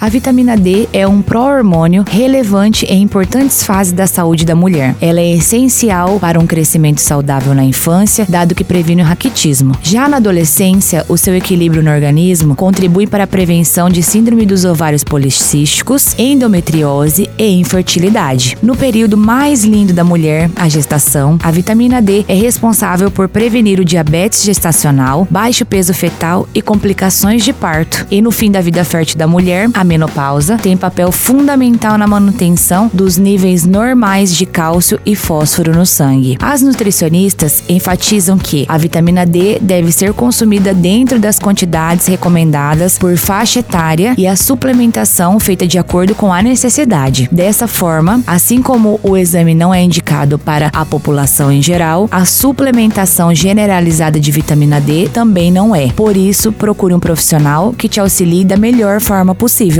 A vitamina D é um pró-hormônio relevante em importantes fases da saúde da mulher. Ela é essencial para um crescimento saudável na infância, dado que previne o raquitismo. Já na adolescência, o seu equilíbrio no organismo contribui para a prevenção de síndrome dos ovários policísticos, endometriose e infertilidade. No período mais lindo da mulher, a gestação, a vitamina D é responsável por prevenir o diabetes gestacional, baixo peso fetal e complicações de parto. E no fim da vida fértil da mulher, a menopausa tem papel fundamental na manutenção dos níveis normais de cálcio e fósforo no sangue. As nutricionistas enfatizam que a vitamina D deve ser consumida dentro das quantidades recomendadas por faixa etária e a suplementação feita de acordo com a necessidade. Dessa forma, assim como o exame não é indicado para a população em geral, a suplementação generalizada de vitamina D também não é. Por isso, procure um profissional que te auxilie da melhor forma possível.